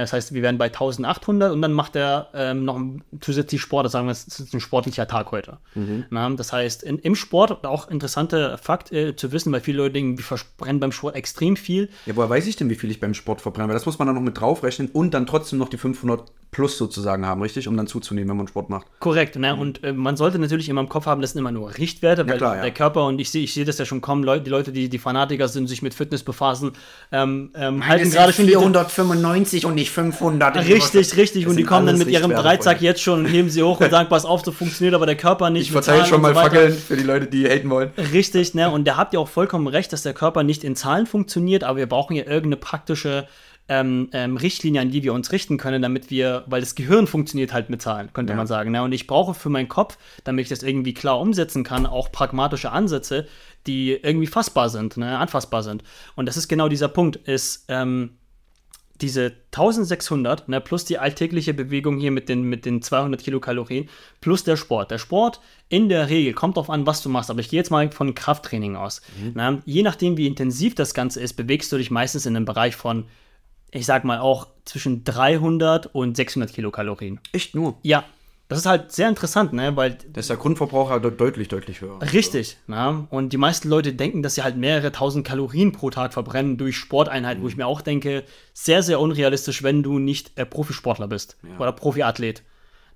Das heißt, wir werden bei 1800 und dann macht er ähm, noch zusätzlich Sport. Das sagen wir, es ist ein sportlicher Tag heute. Mhm. Na, das heißt, in, im Sport, auch interessanter Fakt äh, zu wissen, weil viele Leute denken, wir verbrennen beim Sport extrem viel. Ja, woher weiß ich denn, wie viel ich beim Sport verbrenne? Weil das muss man dann noch mit draufrechnen und dann trotzdem noch die 500 plus sozusagen haben, richtig? Um dann zuzunehmen, wenn man Sport macht. Korrekt. Ne? Und äh, man sollte natürlich immer im Kopf haben, das sind immer nur Richtwerte, weil ja, klar, ja. der Körper, und ich sehe ich seh das ja schon kommen, Leute, die Leute, die, die Fanatiker sind, sich mit Fitness befassen, ähm, ähm, halten gerade schon 495 und nicht 500. Richtig, richtig. Und die kommen dann mit ihrem Dreizack jetzt schon und heben sie hoch und sagen, *laughs* pass auf, so funktioniert aber der Körper nicht. Ich verteile schon mal so Fackeln für die Leute, die haten wollen. Richtig, ne? Und da habt ihr auch vollkommen recht, dass der Körper nicht in Zahlen funktioniert, aber wir brauchen ja irgendeine praktische ähm, ähm, Richtlinien, an die wir uns richten können, damit wir, weil das Gehirn funktioniert halt mit Zahlen, könnte ja. man sagen. Ne? Und ich brauche für meinen Kopf, damit ich das irgendwie klar umsetzen kann, auch pragmatische Ansätze, die irgendwie fassbar sind, ne? anfassbar sind. Und das ist genau dieser Punkt, ist ähm, diese 1600 ne, plus die alltägliche Bewegung hier mit den, mit den 200 Kilokalorien plus der Sport. Der Sport in der Regel kommt darauf an, was du machst, aber ich gehe jetzt mal von Krafttraining aus. Mhm. Ne? Je nachdem, wie intensiv das Ganze ist, bewegst du dich meistens in einem Bereich von ich sag mal auch zwischen 300 und 600 Kilokalorien. Echt nur? Ja. Das ist halt sehr interessant, ne, weil. Das ist der Grundverbrauch halt deutlich, deutlich höher. Richtig, ne? Und die meisten Leute denken, dass sie halt mehrere tausend Kalorien pro Tag verbrennen durch Sporteinheiten, mhm. wo ich mir auch denke, sehr, sehr unrealistisch, wenn du nicht äh, Profisportler bist ja. oder Profiathlet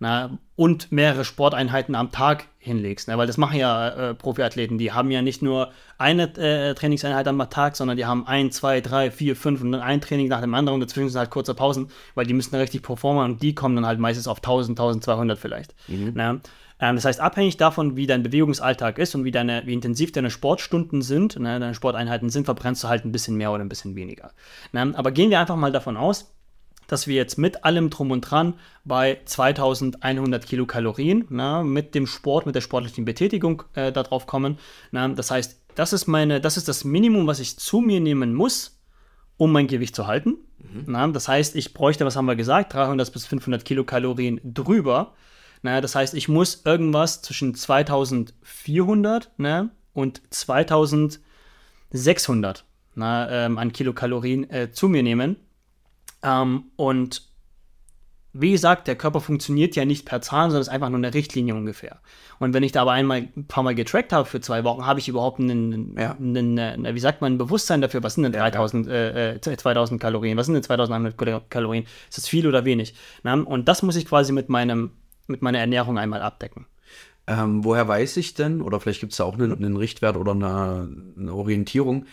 na, und mehrere Sporteinheiten am Tag hinlegst. Ne? Weil das machen ja äh, Profiathleten. Die haben ja nicht nur eine äh, Trainingseinheit am Tag, sondern die haben ein, zwei, drei, vier, fünf und dann ein Training nach dem anderen und dazwischen sind halt kurze Pausen, weil die müssen da richtig performen und die kommen dann halt meistens auf 1000, 1200 vielleicht. Mhm. Ne? Ähm, das heißt, abhängig davon, wie dein Bewegungsalltag ist und wie, deine, wie intensiv deine Sportstunden sind, ne, deine Sporteinheiten sind, verbrennst du halt ein bisschen mehr oder ein bisschen weniger. Ne? Aber gehen wir einfach mal davon aus, dass wir jetzt mit allem drum und dran bei 2100 Kilokalorien na, mit dem Sport, mit der sportlichen Betätigung äh, darauf kommen. Na, das heißt, das ist, meine, das ist das Minimum, was ich zu mir nehmen muss, um mein Gewicht zu halten. Mhm. Na, das heißt, ich bräuchte, was haben wir gesagt, 300 bis 500 Kilokalorien drüber. Na, das heißt, ich muss irgendwas zwischen 2400 ne, und 2600 na, ähm, an Kilokalorien äh, zu mir nehmen, ähm, und wie gesagt, der Körper funktioniert ja nicht per Zahlen, sondern ist einfach nur eine Richtlinie ungefähr. Und wenn ich da aber einmal ein paar Mal getrackt habe für zwei Wochen, habe ich überhaupt einen, ja. einen, einen, wie sagt man, ein Bewusstsein dafür, was sind denn 3000, ja, ja. Äh, 2000 Kalorien, was sind denn 2100 Kalorien, ist das viel oder wenig? Na? Und das muss ich quasi mit, meinem, mit meiner Ernährung einmal abdecken. Ähm, woher weiß ich denn, oder vielleicht gibt es da auch einen, einen Richtwert oder eine, eine Orientierung,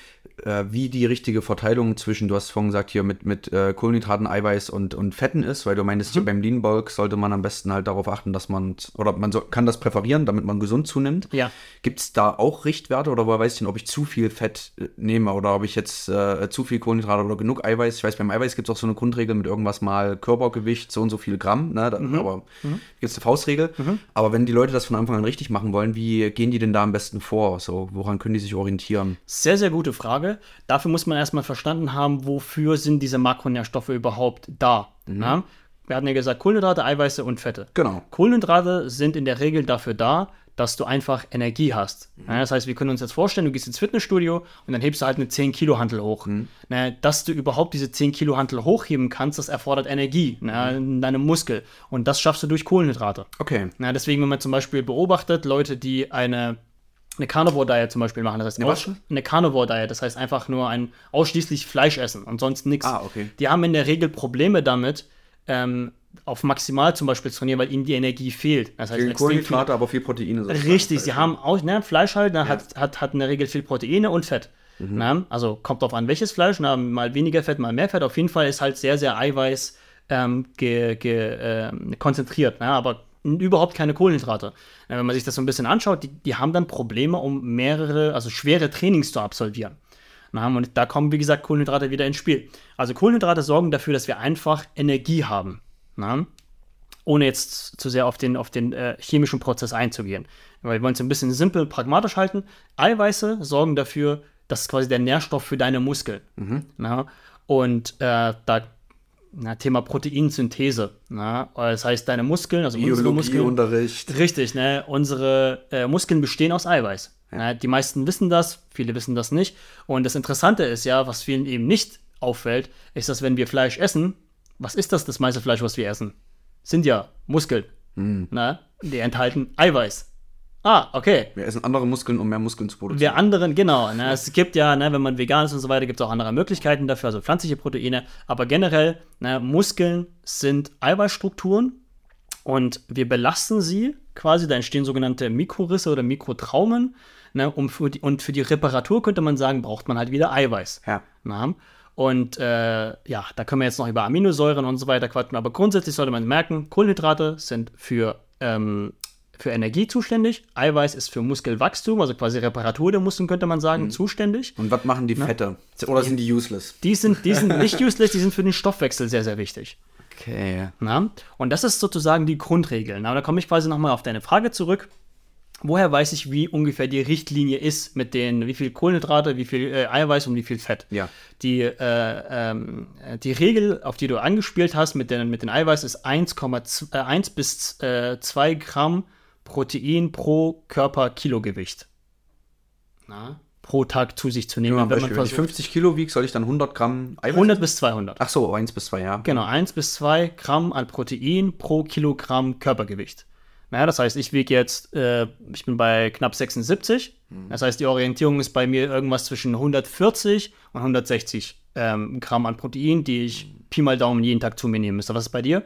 äh, wie die richtige Verteilung zwischen, du hast vorhin gesagt, hier mit, mit äh, Kohlenhydraten, Eiweiß und, und Fetten ist, weil du meinst, mhm. beim Lean Bulk sollte man am besten halt darauf achten, dass man, oder man so, kann das präferieren, damit man gesund zunimmt. Ja. Gibt es da auch Richtwerte oder woher weiß ich denn, ob ich zu viel Fett äh, nehme oder ob ich jetzt äh, zu viel Kohlenhydrate oder genug Eiweiß? Ich weiß, beim Eiweiß gibt es auch so eine Grundregel mit irgendwas mal Körpergewicht, so und so viel Gramm, ne? Da, mhm. aber mhm. gibt es eine Faustregel. Mhm. Aber wenn die Leute das von Anfang an richtig machen wollen, wie gehen die denn da am besten vor? So, woran können die sich orientieren? Sehr, sehr gute Frage. Dafür muss man erstmal verstanden haben, wofür sind diese Makronährstoffe überhaupt da. Mhm. Wir hatten ja gesagt, Kohlenhydrate, Eiweiße und Fette. Genau. Kohlenhydrate sind in der Regel dafür da, dass du einfach Energie hast. Ja, das heißt, wir können uns jetzt vorstellen, du gehst ins Fitnessstudio und dann hebst du halt eine 10 Kilo Hantel hoch. Mhm. Dass du überhaupt diese 10 Kilo Hantel hochheben kannst, das erfordert Energie na, in deinem Muskel. Und das schaffst du durch Kohlenhydrate. Okay. Deswegen, wenn man zum Beispiel beobachtet, Leute, die eine, eine Carnivore Diet zum Beispiel machen, das heißt Eine was? aus- eine Carnivore Diet, das heißt einfach nur ein ausschließlich Fleisch essen und sonst nichts. Ah, okay. Die haben in der Regel Probleme damit, ähm, auf maximal zum Beispiel zu trainieren, weil ihnen die Energie fehlt. Das heißt, Kohlenhydrate, aber viel Proteine. sozusagen. Richtig, sie haben auch, ne, Fleisch halt, ne, hat, hat, hat in der Regel viel Proteine und Fett. Mhm. Ne? Also kommt drauf an, welches Fleisch, ne, mal weniger Fett, mal mehr Fett. Auf jeden Fall ist halt sehr, sehr Eiweiß ähm, ge, ge, ähm, konzentriert, ne? aber überhaupt keine Kohlenhydrate. Wenn man sich das so ein bisschen anschaut, die, die haben dann Probleme, um mehrere, also schwere Trainings zu absolvieren. Na, und da kommen, wie gesagt, Kohlenhydrate wieder ins Spiel. Also Kohlenhydrate sorgen dafür, dass wir einfach Energie haben. Na? ohne jetzt zu sehr auf den, auf den äh, chemischen Prozess einzugehen. Weil wir wollen es ein bisschen simpel, pragmatisch halten. Eiweiße sorgen dafür, das ist quasi der Nährstoff für deine Muskeln. Na? Und äh, da, na, Thema Proteinsynthese. Na? Das heißt, deine Muskeln, also unsere Muskeln. Biologieunterricht. Richtig, ne? Unsere äh, Muskeln bestehen aus Eiweiß. Ne? Die meisten wissen das, viele wissen das nicht. Und das Interessante ist ja, was vielen eben nicht auffällt, ist, dass wenn wir Fleisch essen, was ist das, das meiste Fleisch, was wir essen? Sind ja Muskeln. Ne? Die enthalten Eiweiß. Ah, okay. Wir essen andere Muskeln, um mehr Muskeln zu produzieren. Wir anderen, genau. Ne, es gibt ja, ne, wenn man vegan ist und so weiter, gibt es auch andere Möglichkeiten dafür, also pflanzliche Proteine. Aber generell, ne, Muskeln sind Eiweißstrukturen und wir belasten sie quasi. Da entstehen sogenannte Mikrorisse oder Mikrotraumen. Ne, um für die, und für die Reparatur könnte man sagen, braucht man halt wieder Eiweiß. Ja. Na? Und äh, ja, da können wir jetzt noch über Aminosäuren und so weiter quatschen, aber grundsätzlich sollte man merken, Kohlenhydrate sind für, ähm, für Energie zuständig, Eiweiß ist für Muskelwachstum, also quasi Reparatur der Muskeln, könnte man sagen, zuständig. Und was machen die Fette? Oder sind die useless? Die sind, die sind *laughs* nicht useless, die sind für den Stoffwechsel sehr, sehr wichtig. Okay. Na? Und das ist sozusagen die Grundregel. Na, und da komme ich quasi nochmal auf deine Frage zurück. Woher weiß ich, wie ungefähr die Richtlinie ist mit den, wie viel Kohlenhydrate, wie viel äh, Eiweiß und wie viel Fett? Ja. Die, äh, ähm, äh, die Regel, auf die du angespielt hast mit den, mit den Eiweiß, ist 1,2 äh, 1 bis äh, 2 Gramm Protein pro Körper-Kilogewicht. Na? Pro Tag zu sich zu nehmen. Ein wenn man versucht, 50 Kilo wiege, soll ich dann 100 Gramm Eiweiß? 100 bis 200. Ach so, 1 bis 2, ja. Genau, 1 bis 2 Gramm an Protein pro Kilogramm Körpergewicht. Naja, das heißt, ich wiege jetzt, äh, ich bin bei knapp 76. Das heißt, die Orientierung ist bei mir irgendwas zwischen 140 und 160 ähm, Gramm an Protein, die ich Pi mal Daumen jeden Tag zu mir nehmen müsste. Was ist bei dir?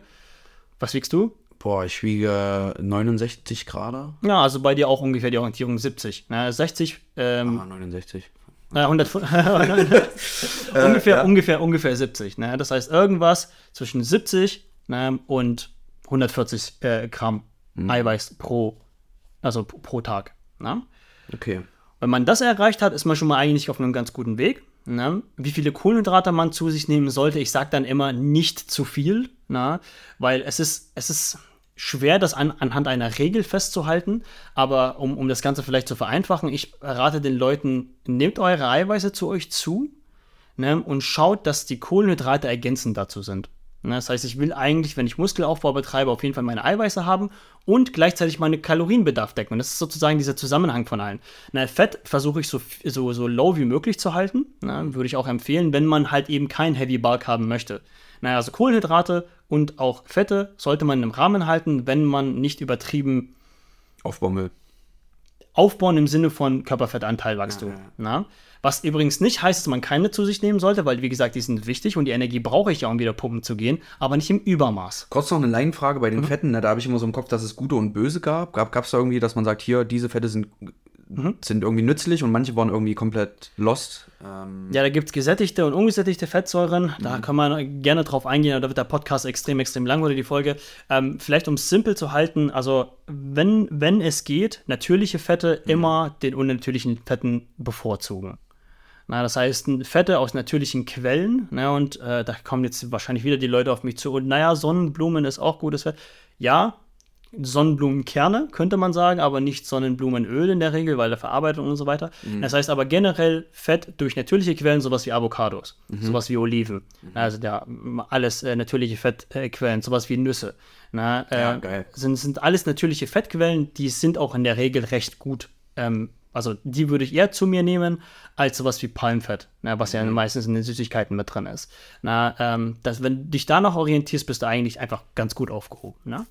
Was wiegst du? Boah, ich wiege 69 Grad. Ja, also bei dir auch ungefähr die Orientierung 70. Na, 60, ähm, Ah, 69. *laughs* *laughs* Äh, 100, ungefähr, ja. ungefähr, ungefähr 70. Ne? Das heißt, irgendwas zwischen 70 ne, und 140 äh, Gramm Eiweiß pro, also pro- pro Tag. Ne? Okay. Wenn man das erreicht hat, ist man schon mal eigentlich auf einem ganz guten Weg. Ne? Wie viele Kohlenhydrate man zu sich nehmen sollte, ich sage dann immer nicht zu viel, ne? weil es ist, es ist schwer, das an, anhand einer Regel festzuhalten. Aber um, um das Ganze vielleicht zu vereinfachen, ich rate den Leuten, nehmt eure Eiweiße zu euch zu ne? und schaut, dass die Kohlenhydrate ergänzend dazu sind. Ne? Das heißt, ich will eigentlich, wenn ich Muskelaufbau betreibe, auf jeden Fall meine Eiweiße haben und gleichzeitig meinen Kalorienbedarf decken. Und das ist sozusagen dieser Zusammenhang von allen. Na, Fett versuche ich so, so, so low wie möglich zu halten. Ne? Würde ich auch empfehlen, wenn man halt eben kein Heavy Bulk haben möchte. Naja, also Kohlenhydrate und auch Fette sollte man im Rahmen halten, wenn man nicht übertrieben Aufbaumüll. Aufbauen im Sinne von Körperfettanteilwachstum. Ja, ja. Na? Was übrigens nicht heißt, dass man keine zu sich nehmen sollte, weil, wie gesagt, die sind wichtig und die Energie brauche ich ja, um wieder pumpen zu gehen, aber nicht im Übermaß. Kurz noch eine Laienfrage bei Mhm. den Fetten. Ne? Da habe ich immer so im Kopf, dass es gute und böse gab. Gab es da irgendwie, dass man sagt, hier, diese Fette sind, Mhm. sind irgendwie nützlich und manche waren irgendwie komplett lost? Ähm, Ja, da gibt es gesättigte und ungesättigte Fettsäuren. Da kann man gerne drauf eingehen, aber da wird der Podcast extrem, extrem lang oder die Folge. Ähm, vielleicht um es simpel zu halten, also wenn, wenn es geht, natürliche Fette immer den unnatürlichen Fetten bevorzugen. Na, das heißt, Fette aus natürlichen Quellen, ne, und äh, da kommen jetzt wahrscheinlich wieder die Leute auf mich zu, und naja, Sonnenblumen ist auch gutes Fett. Ja, Sonnenblumenkerne, könnte man sagen, aber nicht Sonnenblumenöl in der Regel, weil der Verarbeitung und so weiter. Mhm. Das heißt aber generell Fett durch natürliche Quellen, sowas wie Avocados, Mhm. sowas wie Oliven, also ja, alles äh, natürliche Fettquellen, sowas wie Nüsse. Na, äh, Ja, geil. Sind, sind alles natürliche Fettquellen, die sind auch in der Regel recht gut. Ähm, also die würde ich eher zu mir nehmen, als sowas wie Palmfett, na, was ja meistens in den Süßigkeiten mit drin ist. Na, ähm, das, wenn du dich danach orientierst, bist du eigentlich einfach ganz gut aufgehoben. Na?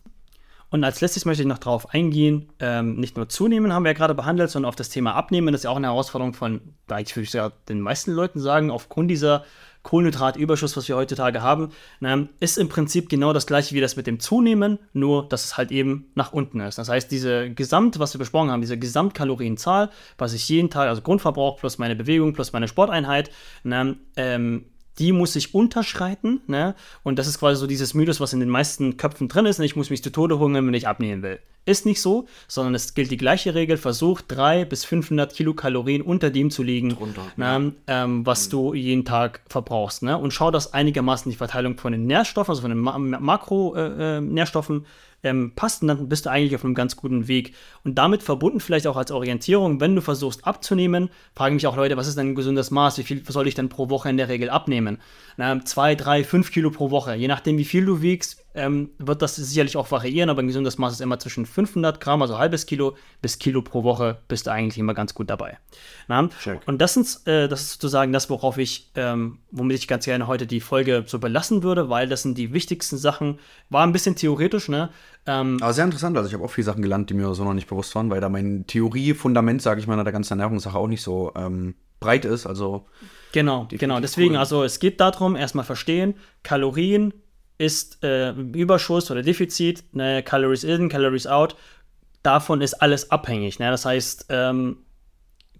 Und als letztes möchte ich noch darauf eingehen, ähm, nicht nur zunehmen haben wir ja gerade behandelt, sondern auf das Thema abnehmen. Das ist ja auch eine Herausforderung von, eigentlich würde ich ja den meisten Leuten sagen, aufgrund dieser Kohlenhydratüberschuss, was wir heutzutage haben, na, ist im Prinzip genau das gleiche wie das mit dem Zunehmen, nur dass es halt eben nach unten ist. Das heißt, diese Gesamt, was wir besprochen haben, diese Gesamtkalorienzahl, was ich jeden Tag, also Grundverbrauch plus meine Bewegung plus meine Sporteinheit, na, ähm, die muss ich unterschreiten, ne? Und das ist quasi so dieses Mythos, was in den meisten Köpfen drin ist. Ne? Ich muss mich zu Tode hungern, wenn ich abnehmen will. Ist nicht so, sondern es gilt die gleiche Regel. Versuch 300 bis 500 Kilokalorien unter dem zu liegen, Drunter, ne? ähm, was du jeden Tag verbrauchst. Ne? Und schau, dass einigermaßen die Verteilung von den Nährstoffen, also von den Ma Makronährstoffen, ähm, passt dann bist du eigentlich auf einem ganz guten Weg. Und damit verbunden vielleicht auch als Orientierung, wenn du versuchst abzunehmen, fragen mich auch Leute, was ist denn ein gesundes Maß? Wie viel soll ich denn pro Woche in der Regel abnehmen? Na, zwei, drei, fünf Kilo pro Woche. Je nachdem, wie viel du wiegst, ähm, wird das sicherlich auch variieren, aber ein gesundes Maß ist immer zwischen 500 Gramm, also halbes Kilo, bis Kilo pro Woche bist du eigentlich immer ganz gut dabei. Na? Check. Und das, sind, äh, das ist sozusagen das, worauf ich, ähm, womit ich ganz gerne heute die Folge so belassen würde, weil das sind die wichtigsten Sachen. War ein bisschen theoretisch, ne? Ähm, Aber sehr interessant. Also ich habe auch viele Sachen gelernt, die mir so noch nicht bewusst waren, weil da mein Theoriefundament, sage ich mal, der ganzen Ernährungssache auch nicht so ähm, breit ist. Also Genau, genau. Deswegen, cool. also es geht darum, erstmal verstehen, Kalorien ist äh, Überschuss oder Defizit, ne, Calories in, Calories out. Davon ist alles abhängig. Ne? Das heißt, ähm,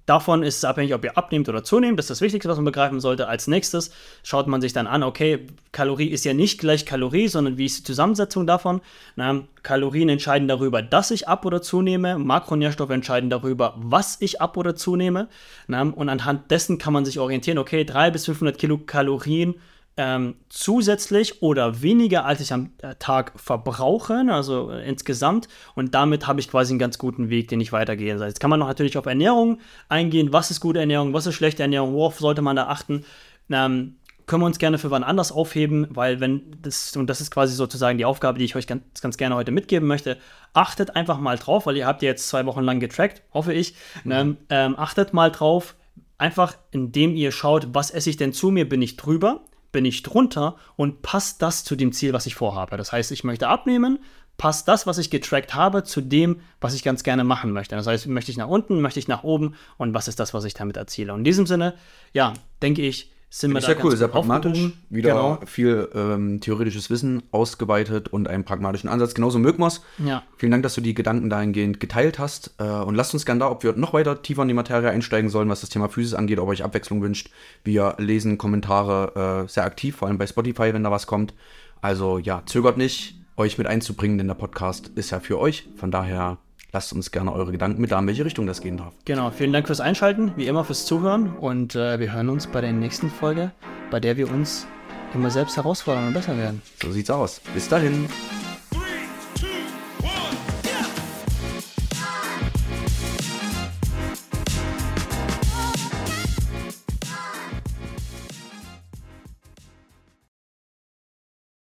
davon ist es abhängig, ob ihr abnehmt oder zunehmt. Das ist das Wichtigste, was man begreifen sollte. Als nächstes schaut man sich dann an, okay, Kalorie ist ja nicht gleich Kalorie, sondern wie ist die Zusammensetzung davon? Na, Kalorien entscheiden darüber, dass ich ab oder zunehme. Makronährstoffe entscheiden darüber, was ich ab oder zunehme. Na, und anhand dessen kann man sich orientieren, okay, 300 bis 500 Kilokalorien ähm, zusätzlich oder weniger, als ich am äh, Tag verbrauche, also äh, insgesamt. Und damit habe ich quasi einen ganz guten Weg, den ich weitergehe. Das heißt, jetzt kann man noch natürlich auf Ernährung eingehen. Was ist gute Ernährung? Was ist schlechte Ernährung? Worauf sollte man da achten? Ähm, können wir uns gerne für wann anders aufheben, weil wenn das, und das ist quasi sozusagen die Aufgabe, die ich euch ganz, ganz gerne heute mitgeben möchte, achtet einfach mal drauf, weil ihr habt ja jetzt zwei Wochen lang getrackt, hoffe ich, ne? ähm, achtet mal drauf, einfach indem ihr schaut, was esse ich denn zu mir, bin ich drüber, bin ich drunter und passt das zu dem Ziel, was ich vorhabe. Das heißt, ich möchte abnehmen, passt das, was ich getrackt habe, zu dem, was ich ganz gerne machen möchte. Das heißt, möchte ich nach unten, möchte ich nach oben und was ist das, was ich damit erziele. Und in diesem Sinne, ja, denke ich, sind wir ist da ja cool, sehr pragmatisch. Wieder Genau. viel ähm, theoretisches Wissen ausgeweitet und einen pragmatischen Ansatz. Genauso mögen wir's. Ja. Vielen Dank, dass du die Gedanken dahingehend geteilt hast. Äh, und lasst uns gerne da, ob wir noch weiter tiefer in die Materie einsteigen sollen, was das Thema Physis angeht, ob euch Abwechslung wünscht. Wir lesen Kommentare äh, sehr aktiv, vor allem bei Spotify, wenn da was kommt. Also ja, zögert nicht, euch mit einzubringen, denn der Podcast ist ja für euch. Von daher lasst uns gerne eure Gedanken mit da, in welche Richtung das gehen darf. Genau, vielen Dank fürs Einschalten, wie immer fürs Zuhören und äh, wir hören uns bei der nächsten Folge, bei der wir uns immer selbst herausfordern und besser werden. So sieht's aus. Bis dahin.